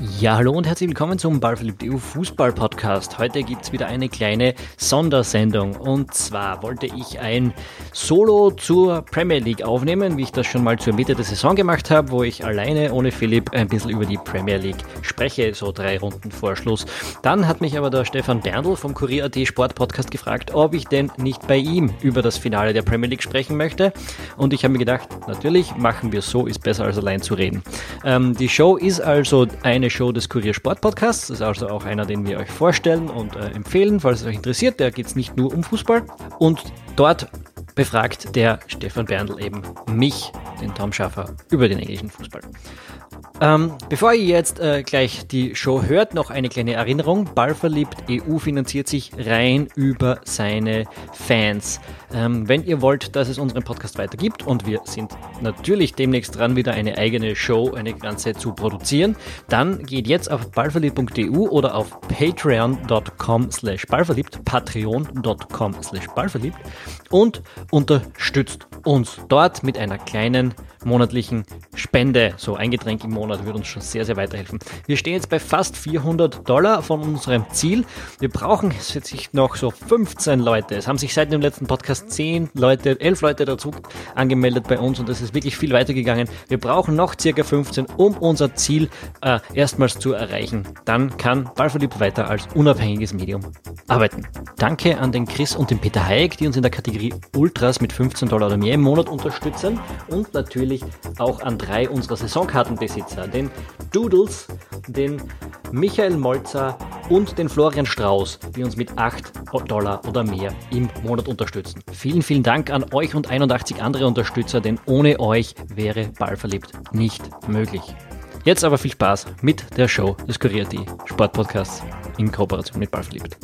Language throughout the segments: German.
Ja, hallo und herzlich willkommen zum Ballverliebt EU Fußball Podcast. Heute gibt es wieder eine kleine Sondersendung. Und zwar wollte ich ein Solo zur Premier League aufnehmen, wie ich das schon mal zur Mitte der Saison gemacht habe, wo ich alleine ohne Philipp ein bisschen über die Premier League spreche, so drei Runden vor Schluss. Dann hat mich aber der Stefan Berndl vom Kurier.at Sport Podcast gefragt, ob ich denn nicht bei ihm über das Finale der Premier League sprechen möchte. Und ich habe mir gedacht, natürlich machen wir so, ist besser als allein zu reden. Ähm, die Show ist also eine eine Show des Kurier Sport Podcasts. Das ist also auch einer, den wir euch vorstellen und äh, empfehlen, falls es euch interessiert. Da geht es nicht nur um Fußball. Und dort befragt der Stefan Berndl eben mich, den Tom Schaffer, über den englischen Fußball. Ähm, bevor ihr jetzt äh, gleich die Show hört, noch eine kleine Erinnerung. Ballverliebt EU finanziert sich rein über seine Fans. Ähm, wenn ihr wollt, dass es unseren Podcast weitergibt und wir sind natürlich demnächst dran, wieder eine eigene Show, eine ganze zu produzieren, dann geht jetzt auf ballverliebt.eu oder auf patreon.com slash ballverliebt, patreon.com slash ballverliebt und unterstützt uns dort mit einer kleinen monatlichen Spende. So ein Getränk im Monat würde uns schon sehr, sehr weiterhelfen. Wir stehen jetzt bei fast 400 Dollar von unserem Ziel. Wir brauchen jetzt noch so 15 Leute. Es haben sich seit dem letzten Podcast 10 Leute, 11 Leute dazu angemeldet bei uns und es ist wirklich viel weitergegangen. Wir brauchen noch circa 15, um unser Ziel äh, erstmals zu erreichen. Dann kann Ballverliebt weiter als unabhängiges Medium arbeiten. Danke an den Chris und den Peter Hayek, die uns in der Kategorie Ultras mit 15 Dollar oder mehr im Monat unterstützen und natürlich auch an drei unserer Saisonkartenbesitzer, den Doodles, den Michael Molzer und den Florian Strauß, die uns mit 8 Dollar oder mehr im Monat unterstützen. Vielen, vielen Dank an euch und 81 andere Unterstützer, denn ohne euch wäre Ballverliebt nicht möglich. Jetzt aber viel Spaß mit der Show des Kurier.de Sportpodcasts in Kooperation mit Ballverliebt.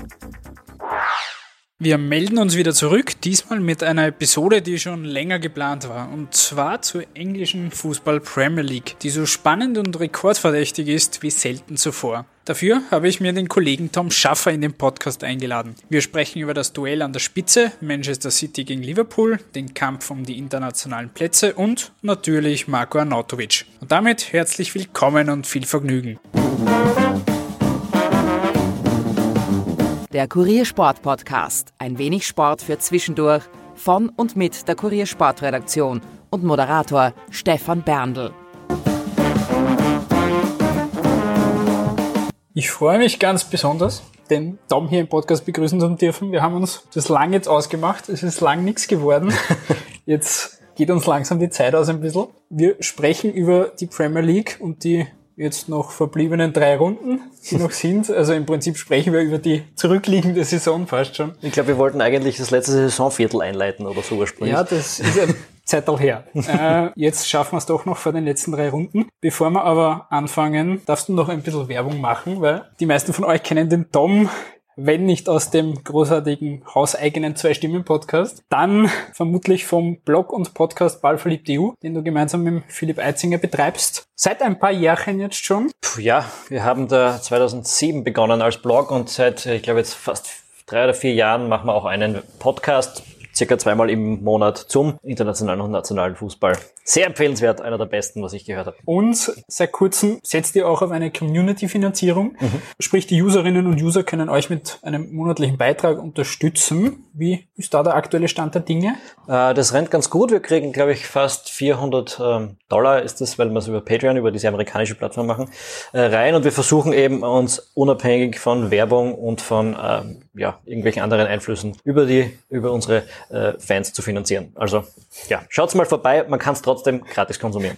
Wir melden uns wieder zurück, diesmal mit einer Episode, die schon länger geplant war, und zwar zur englischen Fußball Premier League, die so spannend und rekordverdächtig ist wie selten zuvor. Dafür habe ich mir den Kollegen Tom Schaffer in den Podcast eingeladen. Wir sprechen über das Duell an der Spitze, Manchester City gegen Liverpool, den Kampf um die internationalen Plätze und natürlich Marco Arnautovic. Und damit herzlich willkommen und viel Vergnügen. Der Kuriersport Podcast. Ein wenig Sport für zwischendurch. Von und mit der Kuriersportredaktion und Moderator Stefan Berndl. Ich freue mich ganz besonders, den Tom hier im Podcast begrüßen zu dürfen. Wir haben uns das lang jetzt ausgemacht. Es ist lang nichts geworden. Jetzt geht uns langsam die Zeit aus ein bisschen. Wir sprechen über die Premier League und die jetzt noch verbliebenen drei Runden, die noch sind. Also im Prinzip sprechen wir über die zurückliegende Saison fast schon. Ich glaube, wir wollten eigentlich das letzte Saisonviertel einleiten oder so ursprünglich. Ja, das ist ein Zeital her. äh, jetzt schaffen wir es doch noch vor den letzten drei Runden. Bevor wir aber anfangen, darfst du noch ein bisschen Werbung machen, weil die meisten von euch kennen den Tom wenn nicht aus dem großartigen hauseigenen Zwei-Stimmen-Podcast, dann vermutlich vom Blog und Podcast Ballverliebt.eu, den du gemeinsam mit Philipp Eitzinger betreibst. Seit ein paar Jahren jetzt schon. Puh, ja, wir haben da 2007 begonnen als Blog und seit, ich glaube jetzt fast drei oder vier Jahren machen wir auch einen Podcast circa zweimal im Monat zum internationalen und nationalen Fußball. Sehr empfehlenswert, einer der besten, was ich gehört habe. Und seit kurzem setzt ihr auch auf eine Community-Finanzierung. Mhm. Sprich, die Userinnen und User können euch mit einem monatlichen Beitrag unterstützen. Wie ist da der aktuelle Stand der Dinge? Äh, das rennt ganz gut. Wir kriegen, glaube ich, fast 400 ähm, Dollar ist das, weil wir es über Patreon, über diese amerikanische Plattform machen, äh, rein. Und wir versuchen eben uns unabhängig von Werbung und von ähm, ja, irgendwelchen anderen Einflüssen über die, über unsere äh, Fans zu finanzieren. Also ja, schaut's mal vorbei, man kann es trotzdem gratis konsumieren.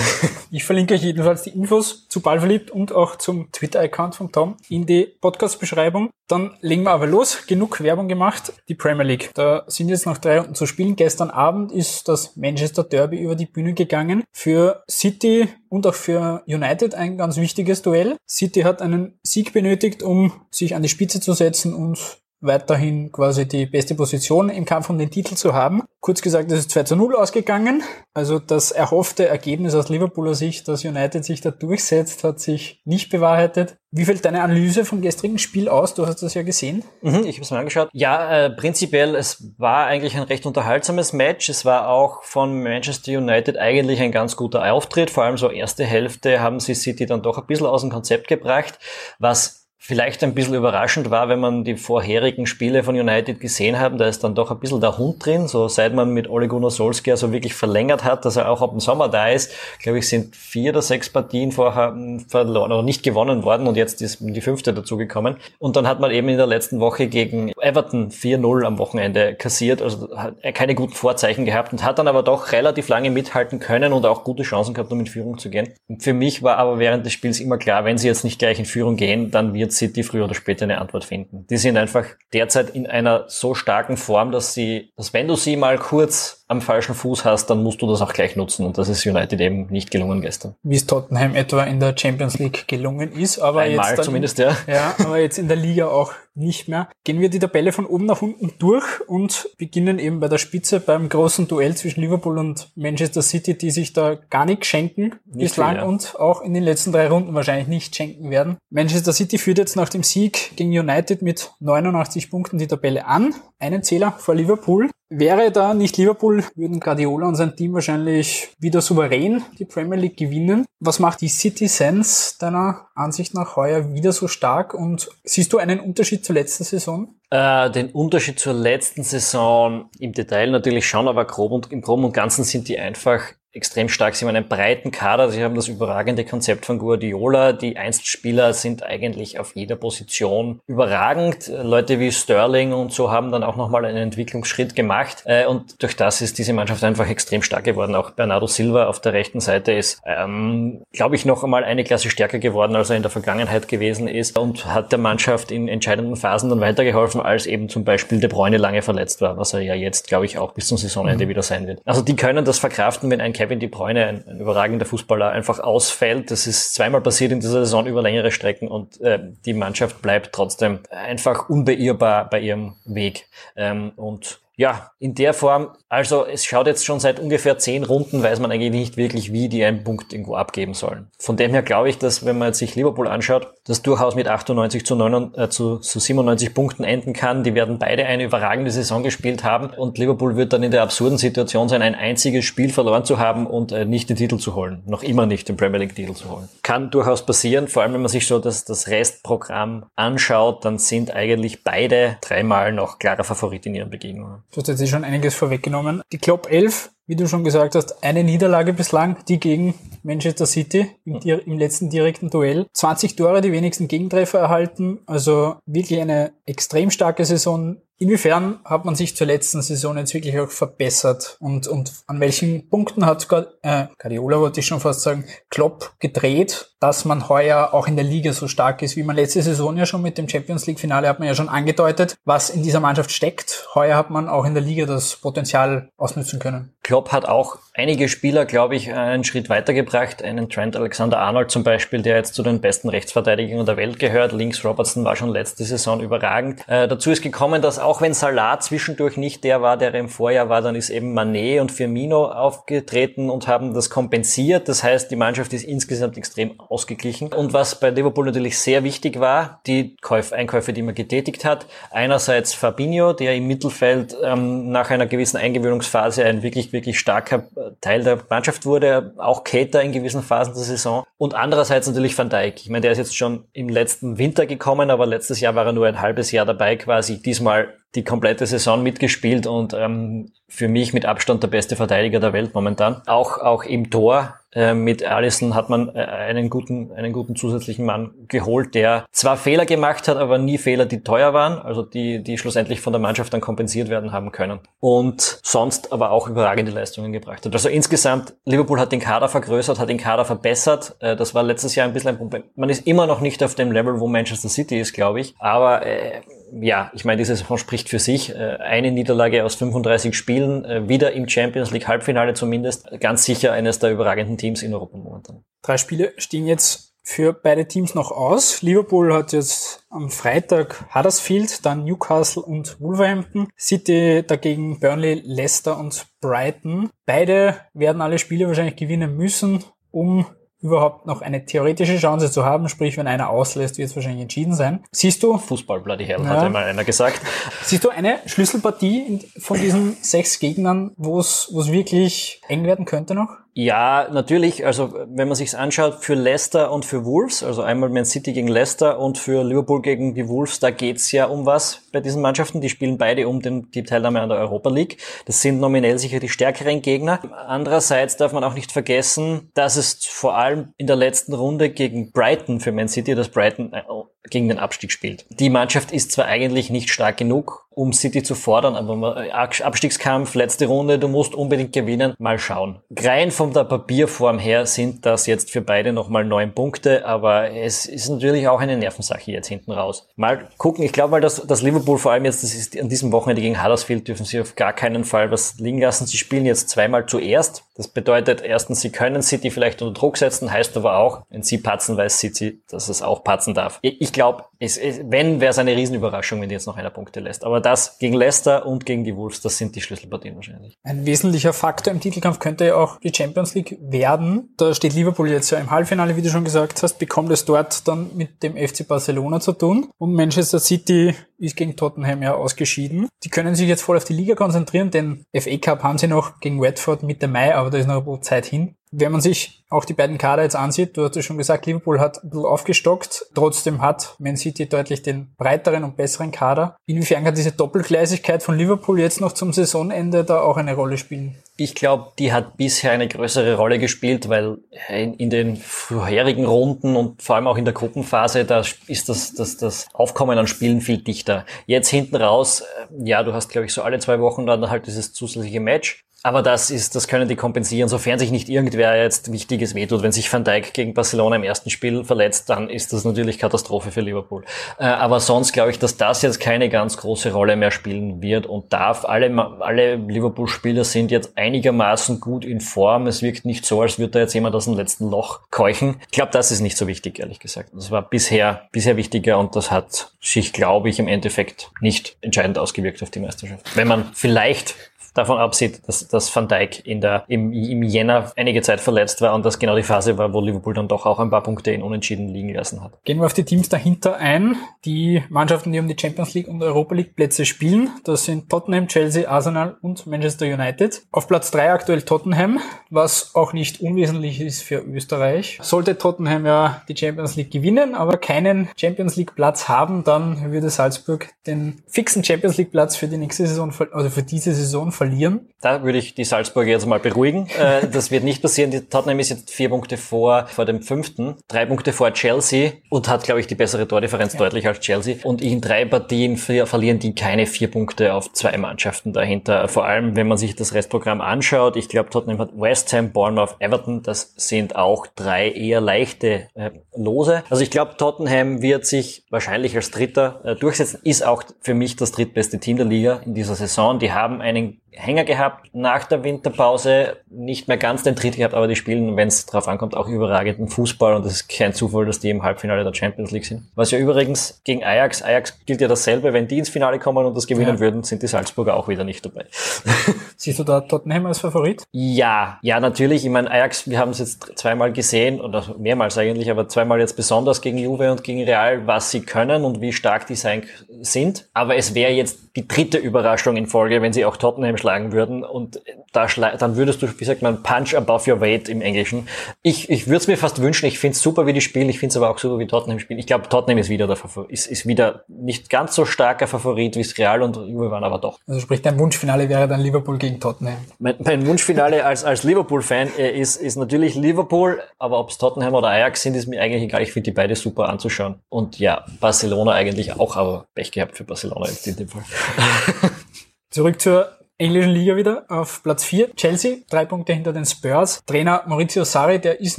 ich verlinke euch jedenfalls die Infos zu Ballverliebt und auch zum Twitter-Account von Tom in die Podcast-Beschreibung. Dann legen wir aber los. Genug Werbung gemacht. Die Premier League. Da sind jetzt noch drei Runden zu spielen. Gestern Abend ist das Manchester Derby über die Bühne gegangen. Für City und auch für United ein ganz wichtiges Duell. City hat einen Sieg benötigt, um sich an die Spitze zu setzen und weiterhin quasi die beste Position im Kampf um den Titel zu haben. Kurz gesagt, es ist 2 zu 0 ausgegangen. Also das erhoffte Ergebnis aus Liverpooler Sicht, dass United sich da durchsetzt, hat sich nicht bewahrheitet. Wie fällt deine Analyse vom gestrigen Spiel aus? Du hast das ja gesehen. Mhm, ich habe es mir angeschaut. Ja, äh, prinzipiell, es war eigentlich ein recht unterhaltsames Match. Es war auch von Manchester United eigentlich ein ganz guter Auftritt. Vor allem so erste Hälfte haben sie City dann doch ein bisschen aus dem Konzept gebracht, was vielleicht ein bisschen überraschend war, wenn man die vorherigen Spiele von United gesehen haben, da ist dann doch ein bisschen der Hund drin, so seit man mit Ole Gunnar Solskjaer so wirklich verlängert hat, dass er auch ab dem Sommer da ist, glaube ich, sind vier oder sechs Partien vorher hm, verloren oder nicht gewonnen worden und jetzt ist die fünfte dazugekommen. Und dann hat man eben in der letzten Woche gegen Everton 4-0 am Wochenende kassiert, also hat keine guten Vorzeichen gehabt und hat dann aber doch relativ lange mithalten können und auch gute Chancen gehabt, um in Führung zu gehen. Und für mich war aber während des Spiels immer klar, wenn sie jetzt nicht gleich in Führung gehen, dann wird City früher oder später eine Antwort finden. Die sind einfach derzeit in einer so starken Form, dass sie, dass wenn du sie mal kurz am falschen Fuß hast, dann musst du das auch gleich nutzen. Und das ist United eben nicht gelungen gestern. Wie es Tottenham etwa in der Champions League gelungen ist, aber Einmal jetzt dann, zumindest, ja. Ja, aber jetzt in der Liga auch nicht mehr. Gehen wir die Tabelle von oben nach unten durch und beginnen eben bei der Spitze beim großen Duell zwischen Liverpool und Manchester City, die sich da gar nichts schenken nicht bislang viel, ja. und auch in den letzten drei Runden wahrscheinlich nicht schenken werden. Manchester City führt jetzt nach dem Sieg gegen United mit 89 Punkten die Tabelle an, einen Zähler vor Liverpool. Wäre da nicht Liverpool, würden Guardiola und sein Team wahrscheinlich wieder souverän die Premier League gewinnen. Was macht die Citizens deiner Ansicht nach heuer wieder so stark und siehst du einen Unterschied zur letzten Saison? Äh, den Unterschied zur letzten Saison im Detail natürlich schon, aber grob und, im Groben und Ganzen sind die einfach extrem stark. Sie haben einen breiten Kader, sie haben das überragende Konzept von Guardiola. Die Einzelspieler sind eigentlich auf jeder Position überragend. Leute wie Sterling und so haben dann auch nochmal einen Entwicklungsschritt gemacht. Äh, und durch das ist diese Mannschaft einfach extrem stark geworden. Auch Bernardo Silva auf der rechten Seite ist, ähm, glaube ich, noch einmal eine Klasse stärker geworden, als er in der Vergangenheit gewesen ist und hat der Mannschaft in entscheidenden Phasen dann weitergeholfen, als eben zum Beispiel De Bruyne lange verletzt war, was er ja jetzt, glaube ich, auch bis zum Saisonende mhm. wieder sein wird. Also die können das verkraften, wenn ein Kevin De Bruyne, ein, ein, überragender Fußballer, einfach ausfällt. Das ist zweimal passiert in dieser Saison über längere Strecken und äh, die Mannschaft bleibt trotzdem einfach unbeirrbar bei ihrem Weg. Ähm, und ja, in der Form, also es schaut jetzt schon seit ungefähr zehn Runden, weiß man eigentlich nicht wirklich, wie die einen Punkt irgendwo abgeben sollen. Von dem her glaube ich, dass wenn man sich Liverpool anschaut, das durchaus mit 98 zu, 9, äh, zu, zu 97 Punkten enden kann. Die werden beide eine überragende Saison gespielt haben und Liverpool wird dann in der absurden Situation sein, ein einziges Spiel verloren zu haben und äh, nicht den Titel zu holen. Noch immer nicht den Premier League Titel zu holen. Kann durchaus passieren, vor allem wenn man sich so das, das Restprogramm anschaut, dann sind eigentlich beide dreimal noch klarer Favorit in ihren Begegnungen. Du hast jetzt schon einiges vorweggenommen. Die Klopp 11, wie du schon gesagt hast, eine Niederlage bislang, die gegen Manchester City im, im, letzten direkten Duell. 20 Tore, die wenigsten Gegentreffer erhalten. Also wirklich eine extrem starke Saison Inwiefern hat man sich zur letzten Saison jetzt wirklich auch verbessert und, und an welchen Punkten hat äh, Guardiola, wollte ich schon fast sagen, Klopp gedreht, dass man heuer auch in der Liga so stark ist, wie man letzte Saison ja schon mit dem Champions League Finale hat man ja schon angedeutet, was in dieser Mannschaft steckt. Heuer hat man auch in der Liga das Potenzial ausnutzen können. Klopp hat auch einige Spieler, glaube ich, einen Schritt weitergebracht. Einen Trent Alexander-Arnold zum Beispiel, der jetzt zu den besten Rechtsverteidigern der Welt gehört. Links Robertson war schon letzte Saison überragend. Äh, dazu ist gekommen, dass auch wenn Salah zwischendurch nicht der war, der im Vorjahr war, dann ist eben Manet und Firmino aufgetreten und haben das kompensiert. Das heißt, die Mannschaft ist insgesamt extrem ausgeglichen. Und was bei Liverpool natürlich sehr wichtig war, die Käuf Einkäufe, die man getätigt hat. Einerseits Fabinho, der im Mittelfeld ähm, nach einer gewissen Eingewöhnungsphase ein wirklich, wirklich starker Teil der Mannschaft wurde, auch Cater in gewissen Phasen der Saison. Und andererseits natürlich Van Dijk. Ich meine, der ist jetzt schon im letzten Winter gekommen, aber letztes Jahr war er nur ein halbes Jahr dabei quasi. Diesmal die komplette Saison mitgespielt und ähm, für mich mit Abstand der beste Verteidiger der Welt momentan. Auch, auch im Tor äh, mit Allison hat man äh, einen guten, einen guten zusätzlichen Mann geholt, der zwar Fehler gemacht hat, aber nie Fehler, die teuer waren, also die, die schlussendlich von der Mannschaft dann kompensiert werden haben können. Und sonst aber auch überragende Leistungen gebracht hat. Also insgesamt, Liverpool hat den Kader vergrößert, hat den Kader verbessert. Äh, das war letztes Jahr ein bisschen ein Problem. Man ist immer noch nicht auf dem Level, wo Manchester City ist, glaube ich. Aber äh, ja, ich meine, diese Saison spricht für sich. Äh, eine Niederlage aus 35 Spielen, äh, wieder im Champions League Halbfinale zumindest. Ganz sicher eines der überragenden Teams in Europa momentan. Drei Spiele stehen jetzt für beide Teams noch aus. Liverpool hat jetzt am Freitag Huddersfield, dann Newcastle und Wolverhampton. City dagegen Burnley, Leicester und Brighton. Beide werden alle Spiele wahrscheinlich gewinnen müssen, um überhaupt noch eine theoretische Chance zu haben, sprich, wenn einer auslässt, wird es wahrscheinlich entschieden sein. Siehst du? Fußball, bloody hell, ja. hat einmal einer gesagt. Siehst du eine Schlüsselpartie von diesen sechs Gegnern, wo es wirklich eng werden könnte noch? Ja, natürlich. Also wenn man sich's anschaut, für Leicester und für Wolves, also einmal Man City gegen Leicester und für Liverpool gegen die Wolves, da geht's ja um was bei diesen Mannschaften. Die spielen beide um den, die Teilnahme an der Europa League. Das sind nominell sicher die stärkeren Gegner. Andererseits darf man auch nicht vergessen, dass es vor allem in der letzten Runde gegen Brighton für Man City, dass Brighton äh, gegen den Abstieg spielt. Die Mannschaft ist zwar eigentlich nicht stark genug, um City zu fordern, aber äh, Abstiegskampf, letzte Runde, du musst unbedingt gewinnen. Mal schauen. Rein von der Papierform her sind das jetzt für beide nochmal neun Punkte, aber es ist natürlich auch eine Nervensache jetzt hinten raus. Mal gucken, ich glaube mal, dass, dass Liverpool vor allem jetzt, das ist an diesem Wochenende gegen Huddersfield, dürfen sie auf gar keinen Fall was liegen lassen. Sie spielen jetzt zweimal zuerst. Das bedeutet erstens, sie können City vielleicht unter Druck setzen, heißt aber auch, wenn sie patzen, weiß City, dass es auch patzen darf. Ich glaube, wenn, wäre es eine Riesenüberraschung, wenn die jetzt noch einer Punkte lässt. Aber das gegen Leicester und gegen die Wolves, das sind die Schlüsselpartien wahrscheinlich. Ein wesentlicher Faktor im Titelkampf könnte ja auch die Champions League werden. Da steht Liverpool jetzt ja im Halbfinale, wie du schon gesagt hast, bekommt es dort dann mit dem FC Barcelona zu tun. Und Manchester City ist gegen Tottenham ja ausgeschieden. Die können sich jetzt voll auf die Liga konzentrieren, denn FA Cup haben sie noch gegen Watford Mitte Mai, aber da ist noch ein bisschen Zeit hin. Wenn man sich auch die beiden Kader jetzt ansieht, du ja schon gesagt, Liverpool hat ein bisschen aufgestockt, trotzdem hat Man City deutlich den breiteren und besseren Kader. Inwiefern kann diese Doppelgleisigkeit von Liverpool jetzt noch zum Saisonende da auch eine Rolle spielen? Ich glaube, die hat bisher eine größere Rolle gespielt, weil in, den vorherigen Runden und vor allem auch in der Gruppenphase, da ist das, das, das Aufkommen an Spielen viel dichter. Jetzt hinten raus, äh, ja, du hast, glaube ich, so alle zwei Wochen dann halt dieses zusätzliche Match. Aber das ist, das können die kompensieren, sofern sich nicht irgendwer jetzt Wichtiges wehtut. Wenn sich Van Dijk gegen Barcelona im ersten Spiel verletzt, dann ist das natürlich Katastrophe für Liverpool. Äh, aber sonst glaube ich, dass das jetzt keine ganz große Rolle mehr spielen wird und darf. Alle, alle Liverpool-Spieler sind jetzt einigermaßen gut in Form. Es wirkt nicht so, als würde da jetzt jemand aus dem letzten Loch keuchen. Ich glaube, das ist nicht so wichtig, ehrlich gesagt. Das war bisher, bisher wichtiger und das hat sich, glaube ich, im Endeffekt nicht entscheidend ausgewirkt auf die Meisterschaft. Wenn man vielleicht davon absieht, dass, dass Van Dijk in der, im, im Jänner einige Zeit verletzt war und das genau die Phase war, wo Liverpool dann doch auch ein paar Punkte in Unentschieden liegen lassen hat. Gehen wir auf die Teams dahinter ein. Die Mannschaften, die um die Champions League und Europa League Plätze spielen, das sind Tottenham, Chelsea, Arsenal und Manchester United. Auf Platz drei aktuell Tottenham, was auch nicht unwesentlich ist für Österreich. Sollte Tottenham ja die Champions League gewinnen, aber keinen Champions League Platz haben, dann würde Salzburg den fixen Champions League Platz für die nächste Saison, also für diese Saison verlieren verlieren. Da würde ich die Salzburger jetzt mal beruhigen. Äh, das wird nicht passieren. Die Tottenham ist jetzt vier Punkte vor, vor dem fünften, drei Punkte vor Chelsea und hat, glaube ich, die bessere Tordifferenz ja. deutlich als Chelsea. Und in drei Partien verlieren die keine vier Punkte auf zwei Mannschaften dahinter. Vor allem, wenn man sich das Restprogramm anschaut. Ich glaube, Tottenham hat West Ham, Bournemouth, Everton. Das sind auch drei eher leichte äh, Lose. Also ich glaube, Tottenham wird sich wahrscheinlich als Dritter äh, durchsetzen. Ist auch für mich das drittbeste Team der Liga in dieser Saison. Die haben einen Hänger gehabt nach der Winterpause, nicht mehr ganz den Tritt gehabt, aber die spielen, wenn es drauf ankommt, auch überragenden Fußball und es ist kein Zufall, dass die im Halbfinale der Champions League sind. Was ja übrigens gegen Ajax, Ajax gilt ja dasselbe, wenn die ins Finale kommen und das gewinnen ja. würden, sind die Salzburger auch wieder nicht dabei. Siehst du da Tottenham als Favorit? Ja, ja, natürlich. Ich meine, Ajax, wir haben es jetzt zweimal gesehen, oder mehrmals eigentlich, aber zweimal jetzt besonders gegen Juve und gegen Real, was sie können und wie stark die sein sind. Aber es wäre jetzt die dritte Überraschung in Folge, wenn sie auch Tottenham schlagen würden. Und da dann würdest du, wie sagt man, punch above your weight im Englischen. Ich, ich würde es mir fast wünschen. Ich finde es super, wie die spielen. Ich finde es aber auch super, wie Tottenham spielen. Ich glaube, Tottenham ist wieder der Favorit, ist, ist wieder nicht ganz so starker Favorit, wie es Real und Juve waren, aber doch. Also sprich, dein Wunschfinale wäre dann Liverpool gegen Tottenham. Mein, mein Wunschfinale als, als Liverpool-Fan äh, ist, ist natürlich Liverpool, aber ob es Tottenham oder Ajax sind, ist mir eigentlich egal. Ich finde die beide super anzuschauen. Und ja, Barcelona eigentlich auch, aber Pech gehabt für Barcelona jetzt in dem Fall. Zurück zur englischen Liga wieder auf Platz 4. Chelsea, drei Punkte hinter den Spurs. Trainer Maurizio Sarri, der ist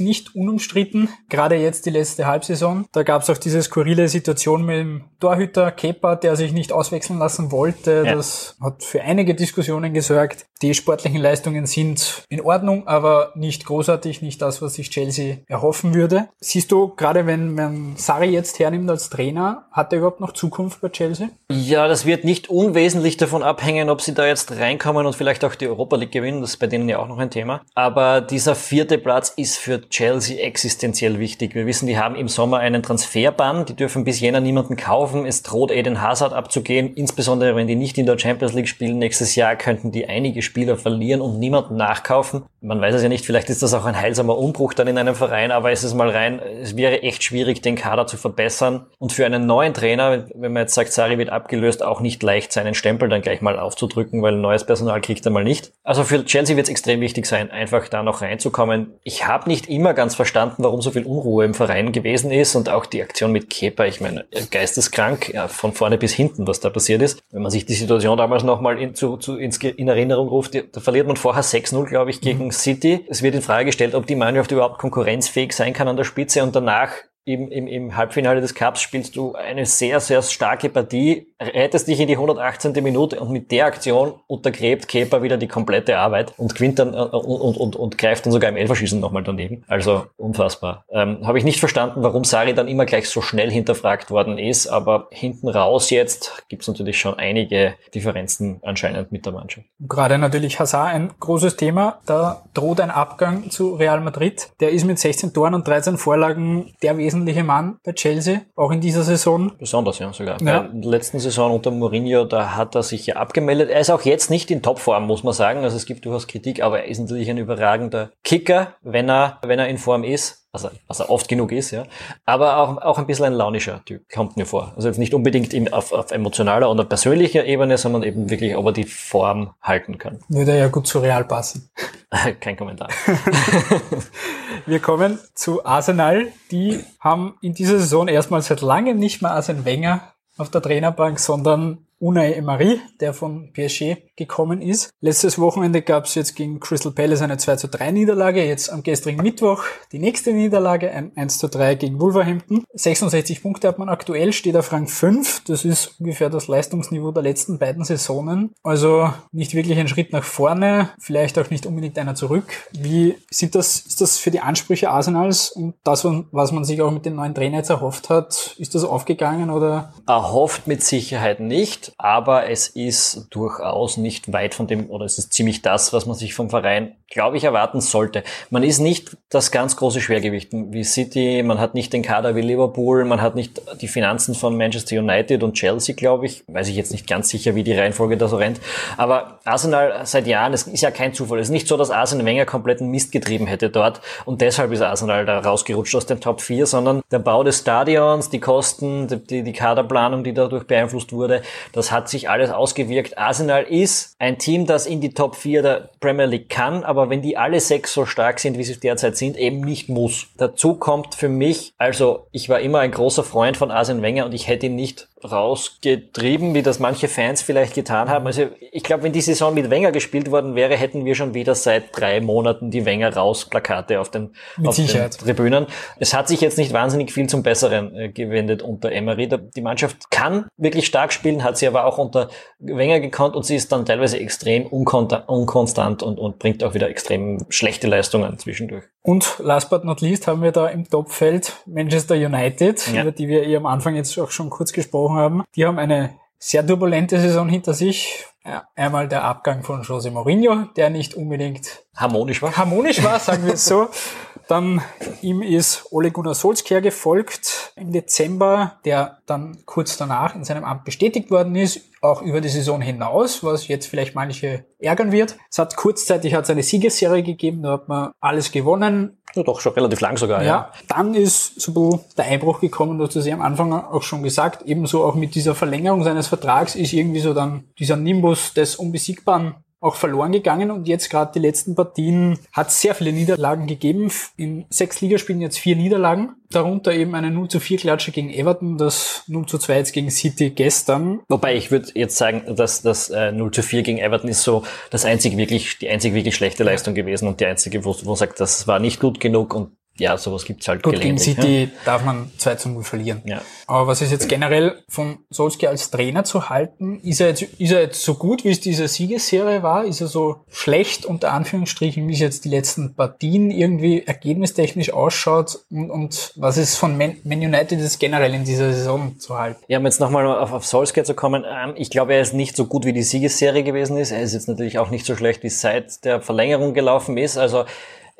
nicht unumstritten, gerade jetzt die letzte Halbsaison. Da gab es auch diese skurrile Situation mit dem Torhüter Kepa, der sich nicht auswechseln lassen wollte. Ja. Das hat für einige Diskussionen gesorgt. Die sportlichen Leistungen sind in Ordnung, aber nicht großartig, nicht das, was sich Chelsea erhoffen würde. Siehst du, gerade wenn man Sari jetzt hernimmt als Trainer, hat er überhaupt noch Zukunft bei Chelsea? Ja, das wird nicht unwesentlich davon abhängen, ob sie da jetzt reinkommen und vielleicht auch die Europa League gewinnen. Das ist bei denen ja auch noch ein Thema. Aber dieser vierte Platz ist für Chelsea existenziell wichtig. Wir wissen, die haben im Sommer einen Transferbann. Die dürfen bis Jänner niemanden kaufen. Es droht Eden Hazard abzugehen. Insbesondere wenn die nicht in der Champions League spielen nächstes Jahr, könnten die einige Spieler verlieren und niemanden nachkaufen. Man weiß es ja nicht. Vielleicht ist das auch ein heilsamer Umbruch dann in einem Verein. Aber es ist mal rein. Es wäre echt schwierig, den Kader zu verbessern. Und für einen neuen Trainer, wenn man jetzt sagt, Sari wird abgelöst, auch nicht leicht, seinen Stempel dann gleich mal aufzudrücken, weil neues Personal kriegt er mal nicht. Also für Chelsea wird es extrem wichtig sein, einfach da noch reinzukommen. Ich habe nicht immer ganz verstanden, warum so viel Unruhe im Verein gewesen ist und auch die Aktion mit Kepa, ich meine, geisteskrank, ja, von vorne bis hinten, was da passiert ist. Wenn man sich die Situation damals nochmal in, zu, zu, in Erinnerung ruft, da verliert man vorher 6-0, glaube ich, gegen mhm. City. Es wird in Frage gestellt, ob die Mannschaft überhaupt konkurrenzfähig sein kann an der Spitze und danach im, im, im Halbfinale des Cups spielst du eine sehr, sehr starke Partie, rettest dich in die 118. Minute und mit der Aktion untergräbt Kepa wieder die komplette Arbeit und gewinnt dann äh, und, und, und, und greift dann sogar im Elferschießen nochmal daneben. Also unfassbar. Ähm, Habe ich nicht verstanden, warum Sari dann immer gleich so schnell hinterfragt worden ist, aber hinten raus jetzt gibt's natürlich schon einige Differenzen anscheinend mit der Mannschaft. Gerade natürlich Hazard ein großes Thema. Da droht ein Abgang zu Real Madrid. Der ist mit 16 Toren und 13 Vorlagen der wesentliche Mann bei Chelsea, auch in dieser Saison. Besonders, ja, sogar. Ja. In der letzten Saison unter Mourinho, da hat er sich ja abgemeldet. Er ist auch jetzt nicht in Topform, muss man sagen. Also es gibt durchaus Kritik, aber er ist natürlich ein überragender Kicker, wenn er, wenn er in Form ist was er, was er oft genug ist, ja. Aber auch, auch ein bisschen ein launischer Typ, kommt mir vor. Also jetzt nicht unbedingt in, auf, auf emotionaler oder persönlicher Ebene, sondern eben wirklich, ob er die Form halten kann. Würde ja gut zu Real passen. Kein Kommentar. Wir kommen zu Arsenal. Die haben in dieser Saison erstmal seit langem nicht mehr Arsene Wenger auf der Trainerbank, sondern Unai Emery, der von PSG gekommen ist. Letztes Wochenende gab es jetzt gegen Crystal Palace eine 2 zu 3 Niederlage, jetzt am gestrigen Mittwoch die nächste Niederlage, ein 1 zu 3 gegen Wolverhampton. 66 Punkte hat man aktuell, steht auf Rang 5, das ist ungefähr das Leistungsniveau der letzten beiden Saisonen. Also nicht wirklich ein Schritt nach vorne, vielleicht auch nicht unbedingt einer zurück. Wie sieht das, ist das für die Ansprüche Arsenals und das, was man sich auch mit den neuen Trainer jetzt erhofft hat, ist das aufgegangen oder? Erhofft mit Sicherheit nicht aber es ist durchaus nicht weit von dem, oder es ist ziemlich das, was man sich vom Verein, glaube ich, erwarten sollte. Man ist nicht das ganz große Schwergewicht wie City, man hat nicht den Kader wie Liverpool, man hat nicht die Finanzen von Manchester United und Chelsea, glaube ich. Weiß ich jetzt nicht ganz sicher, wie die Reihenfolge da so rennt. Aber Arsenal seit Jahren, es ist ja kein Zufall. Es ist nicht so, dass Arsenal Wenger kompletten Mist getrieben hätte dort und deshalb ist Arsenal da rausgerutscht aus den Top 4, sondern der Bau des Stadions, die Kosten, die, die Kaderplanung, die dadurch beeinflusst wurde, das hat sich alles ausgewirkt. Arsenal ist ein Team, das in die Top 4 der Premier League kann, aber wenn die alle sechs so stark sind, wie sie derzeit sind, eben nicht muss. Dazu kommt für mich, also ich war immer ein großer Freund von Arsene Wenger und ich hätte ihn nicht rausgetrieben, wie das manche Fans vielleicht getan haben. Also ich glaube, wenn die Saison mit Wenger gespielt worden wäre, hätten wir schon wieder seit drei Monaten die Wenger raus Plakate auf den, auf den Tribünen. Es hat sich jetzt nicht wahnsinnig viel zum Besseren äh, gewendet unter Emery. Die Mannschaft kann wirklich stark spielen, hat sie aber auch unter Wenger gekonnt und sie ist dann teilweise extrem unkonstant und, und bringt auch wieder extrem schlechte Leistungen zwischendurch. Und last but not least haben wir da im Topfeld Manchester United, ja. über die wir eh am Anfang jetzt auch schon kurz gesprochen haben. Die haben eine sehr turbulente Saison hinter sich. Einmal der Abgang von Jose Mourinho, der nicht unbedingt harmonisch war. Harmonisch war, sagen wir es so. Dann ihm ist Ole Gunnar Solskjaer gefolgt im Dezember, der dann kurz danach in seinem Amt bestätigt worden ist, auch über die Saison hinaus, was jetzt vielleicht manche ärgern wird. Es hat kurzzeitig hat es eine Siegesserie gegeben, da hat man alles gewonnen. Ja, doch, schon relativ lang sogar, ja. ja. Dann ist so der Einbruch gekommen, du hast es ja am Anfang auch schon gesagt, ebenso auch mit dieser Verlängerung seines Vertrags ist irgendwie so dann dieser Nimbus des Unbesiegbaren auch verloren gegangen und jetzt gerade die letzten Partien hat sehr viele Niederlagen gegeben. In sechs Ligaspielen jetzt vier Niederlagen, darunter eben eine 0 zu 4 Klatsche gegen Everton, das 0 zu 2 jetzt gegen City gestern. Wobei ich würde jetzt sagen, dass das äh, 0 zu 4 gegen Everton ist so das einzig wirklich, die einzig wirklich schlechte Leistung gewesen und die einzige, wo, wo man sagt, das war nicht gut genug und ja, sowas gibt's halt Gut, gegen gelegentlich, City ja. darf man 2 zu 0 verlieren. Ja. Aber was ist jetzt generell von Solskjaer als Trainer zu halten? Ist er, jetzt, ist er jetzt so gut, wie es diese Siegesserie war? Ist er so schlecht, unter Anführungsstrichen, wie es jetzt die letzten Partien irgendwie ergebnistechnisch ausschaut? Und, und was ist von Man, Man United jetzt generell in dieser Saison zu halten? Ja, um jetzt nochmal auf, auf Solskjaer zu kommen, ähm, ich glaube, er ist nicht so gut, wie die Siegesserie gewesen ist. Er ist jetzt natürlich auch nicht so schlecht, wie es seit der Verlängerung gelaufen ist. Also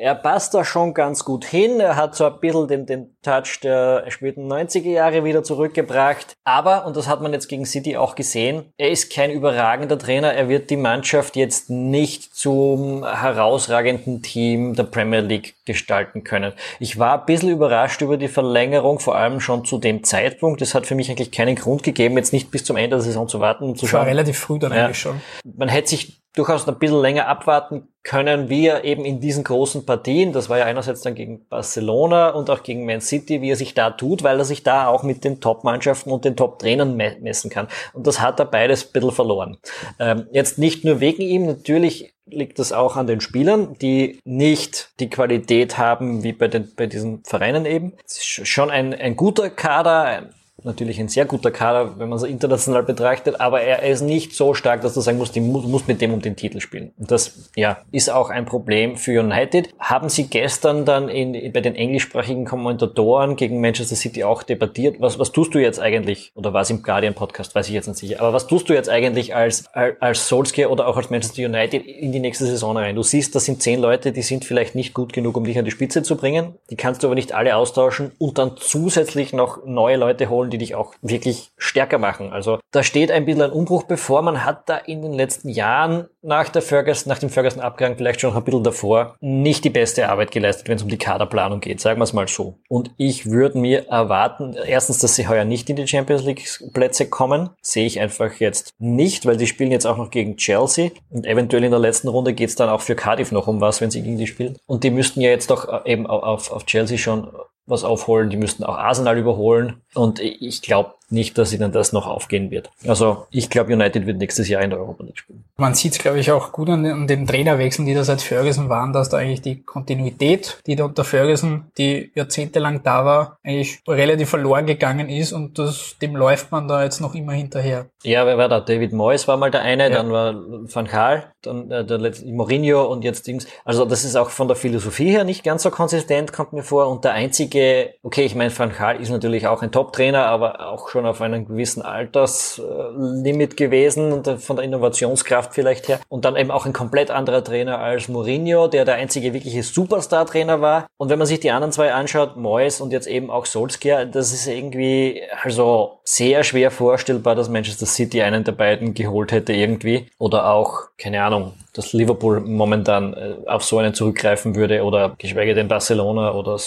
er passt da schon ganz gut hin. Er hat so ein bisschen den, den Touch der späten 90er Jahre wieder zurückgebracht. Aber, und das hat man jetzt gegen City auch gesehen, er ist kein überragender Trainer. Er wird die Mannschaft jetzt nicht zum herausragenden Team der Premier League gestalten können. Ich war ein bisschen überrascht über die Verlängerung, vor allem schon zu dem Zeitpunkt. Es hat für mich eigentlich keinen Grund gegeben, jetzt nicht bis zum Ende der Saison zu warten. Um zu schauen. relativ früh dann Ja. eigentlich schon. Man hätte sich durchaus ein bisschen länger abwarten können, wie er eben in diesen großen Partien, das war ja einerseits dann gegen Barcelona und auch gegen Man City, wie er sich da tut, weil er sich da auch mit den Top-Mannschaften und den Top-Trainern me messen kann. Und das hat er beides ein bisschen verloren. Ähm, jetzt nicht nur wegen ihm, natürlich liegt das auch an den Spielern, die nicht die Qualität haben wie bei, den, bei diesen Vereinen eben. Es ist schon ein, ein guter Kader, natürlich ein sehr guter Kader, wenn man es international betrachtet, aber er ist nicht so stark, dass du sagen musst, du musst mit dem um den Titel spielen. Und das, ja, ist auch ein Problem für United. Haben sie gestern dann in, bei den englischsprachigen Kommentatoren gegen Manchester City auch debattiert? Was, was tust du jetzt eigentlich, oder war es im Guardian-Podcast, weiß ich jetzt nicht sicher, aber was tust du jetzt eigentlich als, als Solskjaer oder auch als Manchester United in die nächste Saison rein? Du siehst, das sind zehn Leute, die sind vielleicht nicht gut genug, um dich an die Spitze zu bringen. Die kannst du aber nicht alle austauschen und dann zusätzlich noch neue Leute holen, die dich auch wirklich stärker machen. Also da steht ein bisschen ein Umbruch bevor. Man hat da in den letzten Jahren nach der Ferguson, nach dem Ferguson-Abgang, vielleicht schon ein bisschen davor, nicht die beste Arbeit geleistet, wenn es um die Kaderplanung geht. Sagen wir es mal so. Und ich würde mir erwarten, erstens, dass sie heuer nicht in die Champions League-Plätze kommen. Sehe ich einfach jetzt nicht, weil die spielen jetzt auch noch gegen Chelsea. Und eventuell in der letzten Runde geht es dann auch für Cardiff noch um was, wenn sie gegen die spielen. Und die müssten ja jetzt doch eben auf, auf Chelsea schon was aufholen. Die müssten auch Arsenal überholen. Und ich glaube nicht, dass ihnen das noch aufgehen wird. Also ich glaube, United wird nächstes Jahr in der Europa League spielen. Man sieht es, glaube ich, auch gut an den, an den Trainerwechseln, die da seit Ferguson waren, dass da eigentlich die Kontinuität, die da unter Ferguson, die jahrzehntelang da war, eigentlich relativ verloren gegangen ist und das, dem läuft man da jetzt noch immer hinterher. Ja, wer war da? David Moyes war mal der eine, Ja. dann war Van Gaal, dann äh, der letzte Mourinho und jetzt Dings. Also das ist auch von der Philosophie her nicht ganz so konsistent, kommt mir vor. Und der einzige, okay, ich meine, Van Gaal ist natürlich auch ein Top-Trainer, aber auch schon auf einem gewissen Alterslimit gewesen und von der Innovationskraft vielleicht her. Und dann eben auch ein komplett anderer Trainer als Mourinho, der der einzige wirkliche Superstar-Trainer war. Und wenn man sich die anderen zwei anschaut, Moyes und jetzt eben auch Solskjaer, das ist irgendwie also sehr schwer vorstellbar, dass Manchester City einen der beiden geholt hätte irgendwie. Oder auch, keine Ahnung, dass Liverpool momentan äh, auf so einen zurückgreifen würde oder geschweige denn Barcelona oder,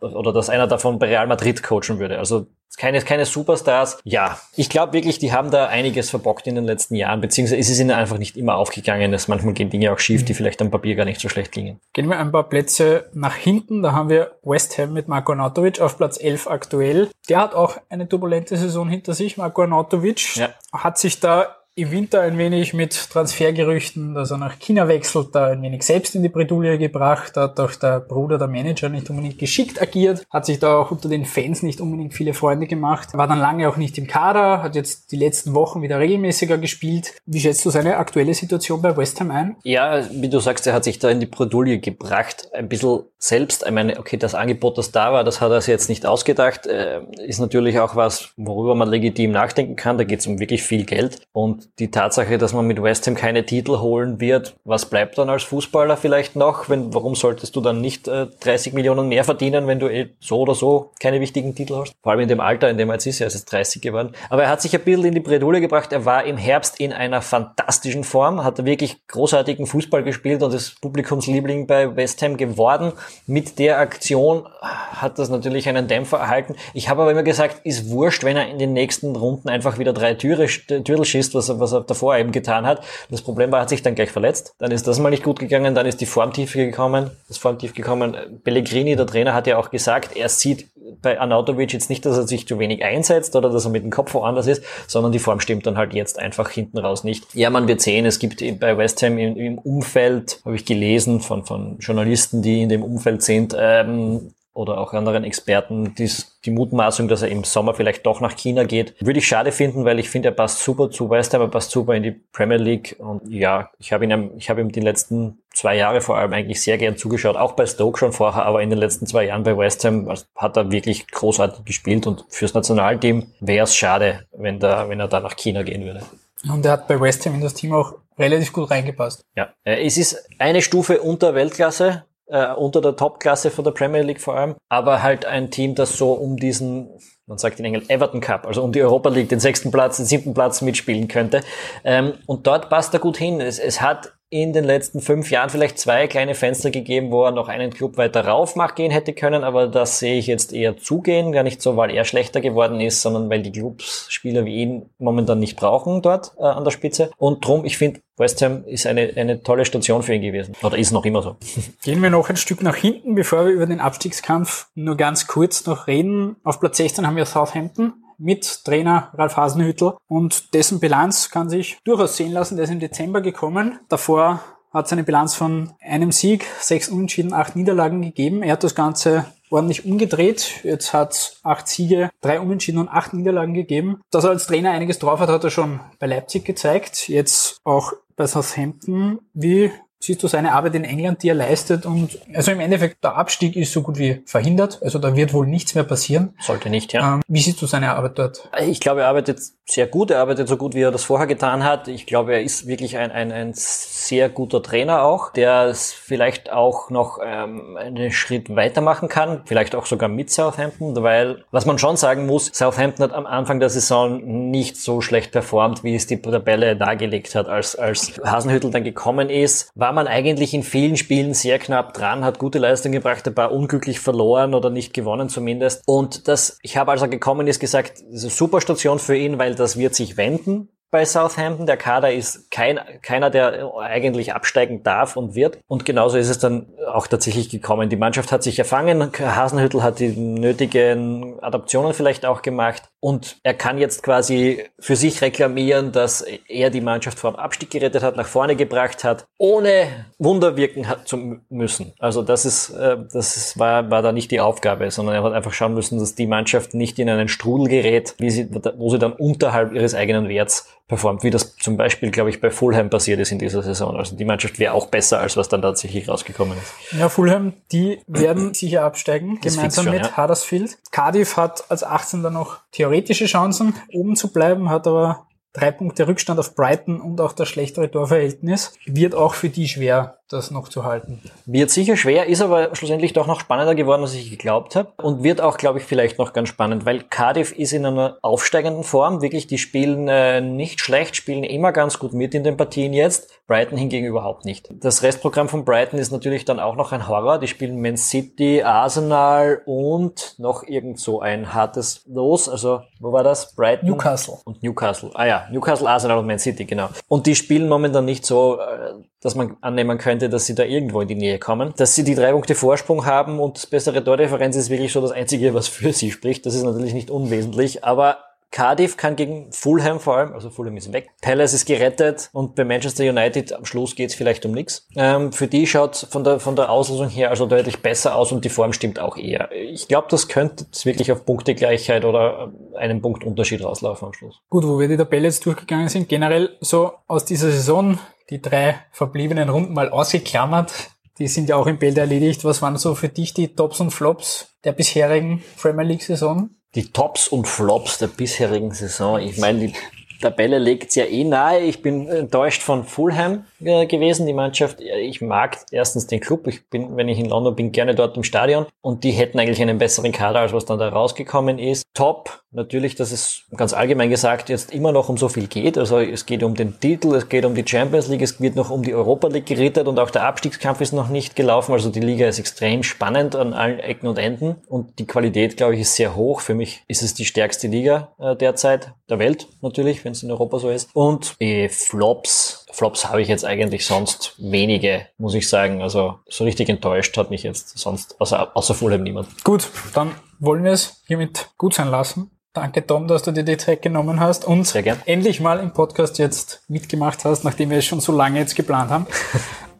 oder dass einer davon bei Real Madrid coachen würde. Also keine, keine Superstars. Ja, ich glaube wirklich, die haben da einiges verbockt in den letzten Jahren, beziehungsweise ist es ihnen einfach nicht immer aufgegangen. Es manchmal gehen Dinge auch schief, die vielleicht am Papier gar nicht so schlecht klingen. Gehen wir ein paar Plätze nach hinten. Da haben wir West Ham mit Marko Arnautovic auf Platz 11 aktuell. Der hat auch eine turbulente Saison hinter sich. Marko Arnautovic Ja. hat sich da im Winter ein wenig mit Transfergerüchten, dass er nach China wechselt, da ein wenig selbst in die Bredouille gebracht, hat auch der Bruder, der Manager, nicht unbedingt geschickt agiert, hat sich da auch unter den Fans nicht unbedingt viele Freunde gemacht, war dann lange auch nicht im Kader, hat jetzt die letzten Wochen wieder regelmäßiger gespielt. Wie schätzt du seine aktuelle Situation bei West Ham ein? Ja, wie du sagst, er hat sich da in die Bredouille gebracht, ein bisschen selbst. Ich meine, okay, das Angebot, das da war, das hat er sich jetzt nicht ausgedacht. Äh, ist natürlich auch was, worüber man legitim nachdenken kann. Da geht es um wirklich viel Geld. Und die Tatsache, dass man mit West Ham keine Titel holen wird, was bleibt dann als Fußballer vielleicht noch? Wenn, warum solltest du dann nicht äh, 30 Millionen mehr verdienen, wenn du eh so oder so keine wichtigen Titel hast? Vor allem in dem Alter, in dem er jetzt ist, er ist jetzt 30 geworden. Aber er hat sich ein bisschen in die Bredouille gebracht. Er war im Herbst in einer fantastischen Form, hat wirklich großartigen Fußball gespielt und ist Publikumsliebling bei West Ham geworden. Mit der Aktion hat das natürlich einen Dämpfer erhalten. Ich habe aber immer gesagt, ist wurscht, wenn er in den nächsten Runden einfach wieder drei Türe, Türel schießt, was er, was er davor eben getan hat. Das Problem war, er hat sich dann gleich verletzt. Dann ist das mal nicht gut gegangen, dann ist die Formtiefe gekommen, das Formtief gekommen. Pellegrini, der Trainer, hat ja auch gesagt, er sieht bei Arnautovic jetzt nicht, dass er sich zu wenig einsetzt oder dass er mit dem Kopf woanders ist, sondern die Form stimmt dann halt jetzt einfach hinten raus nicht. Ja, man wird sehen, es gibt bei West Ham im, im Umfeld, habe ich gelesen von, von Journalisten, die in dem Umfeld sind, ähm, oder auch anderen Experten dies, die Mutmaßung, dass er im Sommer vielleicht doch nach China geht, würde ich schade finden, weil ich finde, er passt super zu West Ham, er passt super in die Premier League. Und ja, ich habe ihn, ich habe ihm die letzten zwei Jahre vor allem eigentlich sehr gern zugeschaut, auch bei Stoke schon vorher, aber in den letzten zwei Jahren bei West Ham hat er wirklich großartig gespielt. Und fürs Nationalteam wäre es schade, wenn, da, wenn er da nach China gehen würde. Und er hat bei West Ham in das Team auch relativ gut reingepasst. Ja, äh, es ist eine Stufe unter Weltklasse, äh, unter der Topklasse von der Premier League vor allem, aber halt ein Team, das so um diesen, man sagt in England Everton Cup, also um die Europa League, den sechsten Platz, den siebten Platz mitspielen könnte. Ähm, und dort passt er gut hin. Es, es hat in den letzten fünf Jahren vielleicht zwei kleine Fenster gegeben, wo er noch einen Club weiter rauf gehen hätte können, aber das sehe ich jetzt eher zugehen, gar nicht so, weil er schlechter geworden ist, sondern weil die Clubs Spieler wie ihn momentan nicht brauchen dort äh, an der Spitze. Und drum, ich finde, West Ham ist eine, eine tolle Station für ihn gewesen. Oder ist noch immer so. Gehen wir noch ein Stück nach hinten, bevor wir über den Abstiegskampf nur ganz kurz noch reden. Auf Platz 16 haben wir Southampton mit Trainer Ralf Hasenhüttel und dessen Bilanz kann sich durchaus sehen lassen. Der ist im Dezember gekommen. Davor hat es eine Bilanz von einem Sieg, sechs Unentschieden, acht Niederlagen gegeben. Er hat das Ganze ordentlich umgedreht. Jetzt hat es acht Siege, drei Unentschieden und acht Niederlagen gegeben. Dass er als Trainer einiges drauf hat, hat er schon bei Leipzig gezeigt. Jetzt auch bei Southampton. Wie siehst du seine Arbeit in England, die er leistet und also im Endeffekt der Abstieg ist so gut wie verhindert, also da wird wohl nichts mehr passieren. Sollte nicht, ja. Ähm, wie siehst du seine Arbeit dort? Ich glaube, er arbeitet sehr gut, er arbeitet so gut, wie er das vorher getan hat. Ich glaube, er ist wirklich ein, ein, ein sehr guter Trainer auch, der es vielleicht auch noch ähm, einen Schritt weitermachen kann, vielleicht auch sogar mit Southampton, weil was man schon sagen muss, Southampton hat am Anfang der Saison nicht so schlecht performt, wie es die Tabelle dargelegt hat, als, als Hasenhüttel dann gekommen ist, war man eigentlich in vielen Spielen sehr knapp dran, hat gute Leistung gebracht, ein paar unglücklich verloren oder nicht gewonnen zumindest. Und das, ich habe als er gekommen ist gesagt, das ist eine super Station für ihn, weil das wird sich wenden bei Southampton. Der Kader ist kein, keiner, der eigentlich absteigen darf und wird. Und genauso ist es dann auch tatsächlich gekommen. Die Mannschaft hat sich erfangen. Hasenhüttel hat die nötigen Adaptionen vielleicht auch gemacht. Und er kann jetzt quasi für sich reklamieren, dass er die Mannschaft vor dem Abstieg gerettet hat, nach vorne gebracht hat, ohne Wunder wirken zu müssen. Also das ist, äh, das war, war da nicht die Aufgabe, sondern er hat einfach schauen müssen, dass die Mannschaft nicht in einen Strudel gerät, wie sie, wo sie dann unterhalb ihres eigenen Werts performt, wie das zum Beispiel, glaube ich, bei Fulham passiert ist in dieser Saison. Also die Mannschaft wäre auch besser, als was dann tatsächlich rausgekommen ist. Ja, Fulham, die werden sicher absteigen, das gemeinsam schon, mit ja. Huddersfield. Cardiff hat als 18. noch theoretische Chancen, oben zu bleiben, hat aber drei Punkte Rückstand auf Brighton und auch das schlechtere Torverhältnis. Wird auch für die schwer, das noch zu halten. Wird sicher schwer, ist aber schlussendlich doch noch spannender geworden, als ich geglaubt habe. Und wird auch, glaube ich, vielleicht noch ganz spannend, weil Cardiff ist in einer aufsteigenden Form. Wirklich, die spielen äh, nicht schlecht, spielen immer ganz gut mit in den Partien jetzt. Brighton hingegen überhaupt nicht. Das Restprogramm von Brighton ist natürlich dann auch noch ein Horror. Die spielen Man City, Arsenal und noch irgend so ein hartes Los. Also, wo war das? Brighton. Newcastle. Und Newcastle. Ah ja, Newcastle, Arsenal und Man City, genau. Und die spielen momentan nicht so, äh, dass man annehmen könnte, dass sie da irgendwo in die Nähe kommen. Dass sie die drei Punkte Vorsprung haben und bessere Tordifferenz ist wirklich so das Einzige, was für sie spricht. Das ist natürlich nicht unwesentlich, aber Cardiff kann gegen Fulham vor allem, also Fulham ist weg, Palace ist gerettet und bei Manchester United am Schluss geht's vielleicht um nichts. Ähm, für die schaut von der, von der Auslosung her also deutlich besser aus und die Form stimmt auch eher. Ich glaube, das könnte wirklich auf Punktegleichheit oder einen Punktunterschied rauslaufen am Schluss. Gut, wo wir die Tabelle jetzt durchgegangen sind, generell so aus dieser Saison die drei verbliebenen Runden mal ausgeklammert. Die sind ja auch im Bild erledigt. Was waren so für dich die Tops und Flops der bisherigen Premier League Saison? die Tops und Flops der bisherigen Saison. Ich meine, die Tabelle legt ja eh nahe. Ich bin enttäuscht von Fulham äh, gewesen, die Mannschaft. Ich mag erstens den Club. Ich bin, wenn ich in London bin, gerne dort im Stadion. Und die hätten eigentlich einen besseren Kader, als was dann da rausgekommen ist. Top. Natürlich, dass es ganz allgemein gesagt jetzt immer noch um so viel geht. Also es geht um den Titel, es geht um die Champions League, es wird noch um die Europa League gerettet und auch der Abstiegskampf ist noch nicht gelaufen. Also die Liga ist extrem spannend an allen Ecken und Enden. Und die Qualität, glaube ich, ist sehr hoch. Für mich ist es die stärkste Liga äh, derzeit der Welt natürlich, wenn es in Europa so ist. Und äh, Flops. Flops habe ich jetzt eigentlich sonst wenige, muss ich sagen. Also so richtig enttäuscht hat mich jetzt sonst außer, außer Fulham niemand. Gut, dann wollen wir es hiermit gut sein lassen. Danke, Tom, dass du dir die Zeit genommen hast und endlich mal im Podcast jetzt mitgemacht hast, nachdem wir es schon so lange jetzt geplant haben.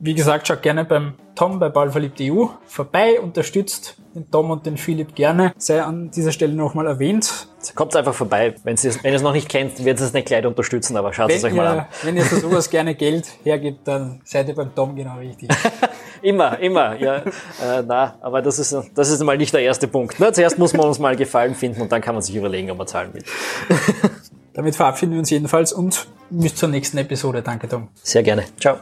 Wie gesagt, schaut gerne beim Tom bei Ballverliebt.eu vorbei, unterstützt den Tom und den Philipp gerne. Sei an dieser Stelle nochmal erwähnt. Kommt einfach vorbei. Wenn ihr es noch nicht kennt, ihr es nicht gleich unterstützen, aber schaut es euch mal an. Wenn ihr für sowas gerne Geld hergibt, dann seid ihr beim Tom genau richtig. immer, immer, ja. Äh, na, aber das ist, das ist mal nicht der erste Punkt. Ne? Zuerst muss man uns mal Gefallen finden und dann kann man sich überlegen, ob man zahlen will. Damit verabschieden wir uns jedenfalls und bis zur nächsten Episode. Danke, Tom. Sehr gerne. Ciao.